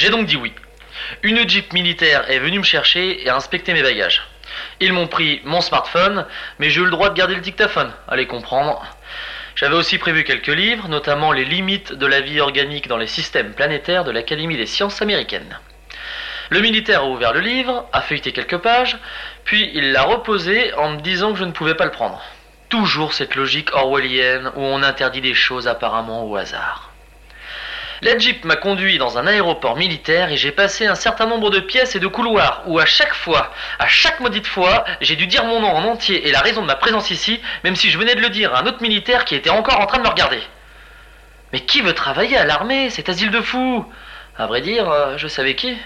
J'ai donc dit oui. Une jeep militaire est venue me chercher et a inspecté mes bagages. Ils m'ont pris mon smartphone, mais j'ai eu le droit de garder le dictaphone. Allez comprendre. J'avais aussi prévu quelques livres, notamment Les limites de la vie organique dans les systèmes planétaires de l'Académie des sciences américaines. Le militaire a ouvert le livre, a feuilleté quelques pages, puis il l'a reposé en me disant que je ne pouvais pas le prendre. Toujours cette logique orwellienne où on interdit des choses apparemment au hasard. La Jeep m'a conduit dans un aéroport militaire et j'ai passé un certain nombre de pièces et de couloirs où à chaque fois, à chaque maudite fois, j'ai dû dire mon nom en entier et la raison de ma présence ici, même si je venais de le dire à un autre militaire qui était encore en train de me regarder. Mais qui veut travailler à l'armée, cet asile de fous? À vrai dire, euh, je savais qui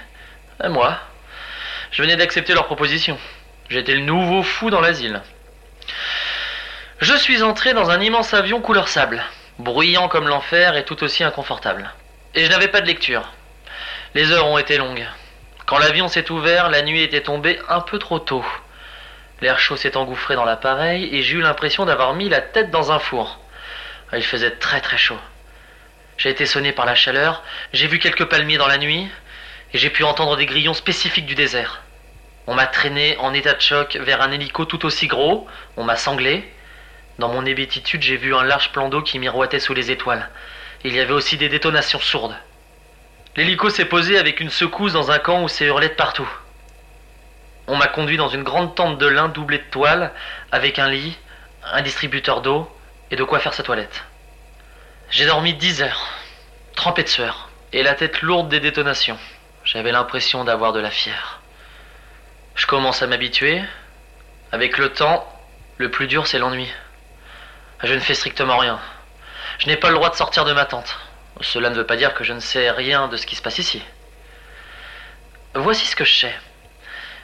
Euh, Moi. Je venais d'accepter leur proposition. J'étais le nouveau fou dans l'asile. Je suis entré dans un immense avion couleur sable, bruyant comme l'enfer et tout aussi inconfortable. Et je n'avais pas de lecture. Les heures ont été longues. Quand l'avion s'est ouvert, la nuit était tombée un peu trop tôt. L'air chaud s'est engouffré dans l'appareil et j'ai eu l'impression d'avoir mis la tête dans un four. Il faisait très très chaud. J'ai été sonné par la chaleur, j'ai vu quelques palmiers dans la nuit et j'ai pu entendre des grillons spécifiques du désert. On m'a traîné en état de choc vers un hélico tout aussi gros, on m'a sanglé. Dans mon hébétitude, j'ai vu un large plan d'eau qui miroitait sous les étoiles. Il y avait aussi des détonations sourdes. L'hélico s'est posé avec une secousse dans un camp où c'est hurlé de partout. On m'a conduit dans une grande tente de lin doublée de toile, avec un lit, un distributeur d'eau et de quoi faire sa toilette. J'ai dormi dix heures, trempé de sueur, et la tête lourde des détonations. J'avais l'impression d'avoir de la fièvre. Je commence à m'habituer. Avec le temps, le plus dur c'est l'ennui. Je ne fais strictement rien. Je n'ai pas le droit de sortir de ma tente. Cela ne veut pas dire que je ne sais rien de ce qui se passe ici. Voici ce que je sais.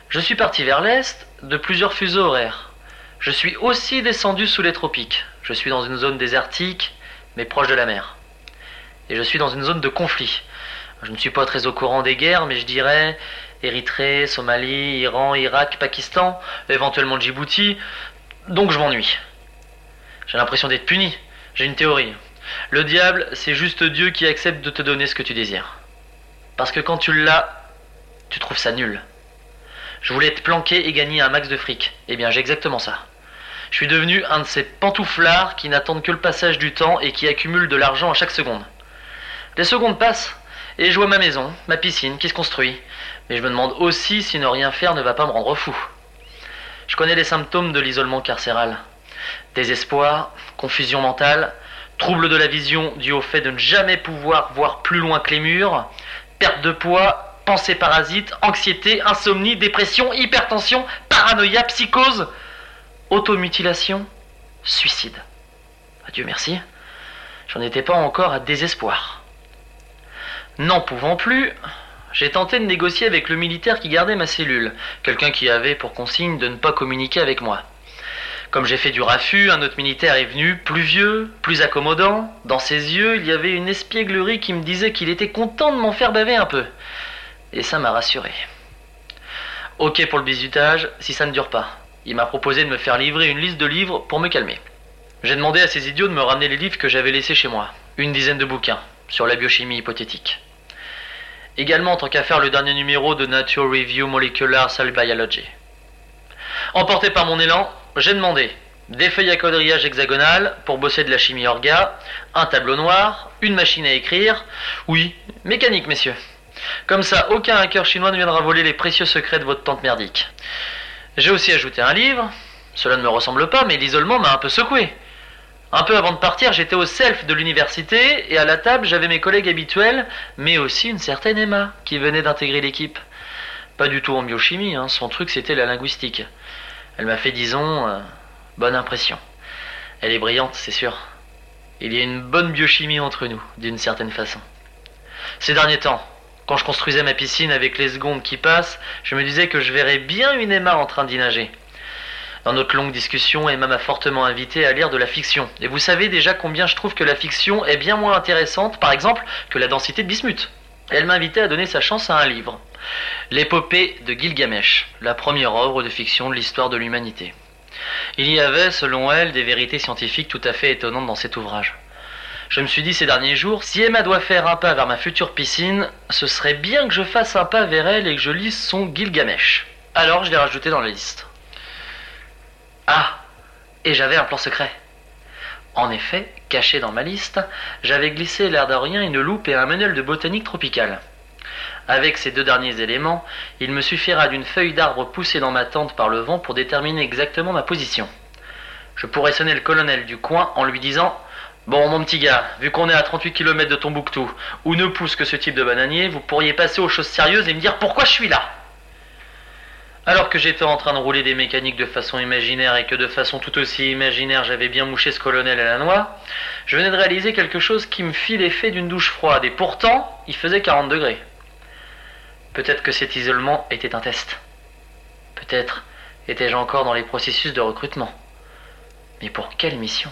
Je suis parti vers l'est de plusieurs fuseaux horaires. Je suis aussi descendu sous les tropiques. Je suis dans une zone désertique, mais proche de la mer. Et je suis dans une zone de conflit. Je ne suis pas très au courant des guerres, mais je dirais Érythrée, Somalie, Iran, Irak, Pakistan, éventuellement Djibouti. Donc je m'ennuie. J'ai l'impression d'être puni. J'ai une théorie. Le diable, c'est juste Dieu qui accepte de te donner ce que tu désires. Parce que quand tu l'as, tu trouves ça nul. Je voulais être planqué et gagner un max de fric. Eh bien, j'ai exactement ça. Je suis devenu un de ces pantouflards qui n'attendent que le passage du temps et qui accumulent de l'argent à chaque seconde. Les secondes passent et je vois ma maison, ma piscine qui se construit. Mais je me demande aussi si ne rien faire ne va pas me rendre fou. Je connais les symptômes de l'isolement carcéral. Désespoir, confusion mentale, trouble de la vision dû au fait de ne jamais pouvoir voir plus loin que les murs, perte de poids, pensée parasite, anxiété, insomnie, dépression, hypertension, paranoïa, psychose, automutilation, suicide. Adieu merci. J'en étais pas encore à désespoir. N'en pouvant plus, j'ai tenté de négocier avec le militaire qui gardait ma cellule, quelqu'un qui avait pour consigne de ne pas communiquer avec moi. Comme j'ai fait du raffut, un autre militaire est venu, plus vieux, plus accommodant. Dans ses yeux, il y avait une espièglerie qui me disait qu'il était content de m'en faire baver un peu. Et ça m'a rassuré. Ok pour le bisutage, si ça ne dure pas. Il m'a proposé de me faire livrer une liste de livres pour me calmer. J'ai demandé à ces idiots de me ramener les livres que j'avais laissés chez moi. Une dizaine de bouquins sur la biochimie hypothétique. Également, en tant qu'à faire le dernier numéro de Nature Review Molecular Cell Biology. Emporté par mon élan, j'ai demandé des feuilles à quadrillage hexagonales pour bosser de la chimie orga, un tableau noir, une machine à écrire. Oui, mécanique, messieurs. Comme ça, aucun hacker chinois ne viendra voler les précieux secrets de votre tante merdique. J'ai aussi ajouté un livre. Cela ne me ressemble pas, mais l'isolement m'a un peu secoué. Un peu avant de partir, j'étais au self de l'université et à la table, j'avais mes collègues habituels, mais aussi une certaine Emma qui venait d'intégrer l'équipe. Pas du tout en biochimie, hein, son truc c'était la linguistique. Elle m'a fait, disons, euh, bonne impression. Elle est brillante, c'est sûr. Il y a une bonne biochimie entre nous, d'une certaine façon. Ces derniers temps, quand je construisais ma piscine avec les secondes qui passent, je me disais que je verrais bien une Emma en train d'y nager. Dans notre longue discussion, Emma m'a fortement invité à lire de la fiction. Et vous savez déjà combien je trouve que la fiction est bien moins intéressante, par exemple, que la densité de bismuth. Elle m'a invité à donner sa chance à un livre. L'épopée de Gilgamesh, la première œuvre de fiction de l'histoire de l'humanité. Il y avait, selon elle, des vérités scientifiques tout à fait étonnantes dans cet ouvrage. Je me suis dit ces derniers jours, si Emma doit faire un pas vers ma future piscine, ce serait bien que je fasse un pas vers elle et que je lise son Gilgamesh. Alors je l'ai rajouté dans la liste. Ah Et j'avais un plan secret. En effet, caché dans ma liste, j'avais glissé l'air de rien une loupe et un manuel de botanique tropicale. Avec ces deux derniers éléments, il me suffira d'une feuille d'arbre poussée dans ma tente par le vent pour déterminer exactement ma position. Je pourrais sonner le colonel du coin en lui disant Bon, mon petit gars, vu qu'on est à 38 km de Tombouctou, où ne pousse que ce type de bananier, vous pourriez passer aux choses sérieuses et me dire pourquoi je suis là. Alors que j'étais en train de rouler des mécaniques de façon imaginaire et que de façon tout aussi imaginaire j'avais bien mouché ce colonel à la noix, je venais de réaliser quelque chose qui me fit l'effet d'une douche froide et pourtant il faisait 40 degrés. Peut-être que cet isolement était un test. Peut-être étais-je encore dans les processus de recrutement. Mais pour quelle mission?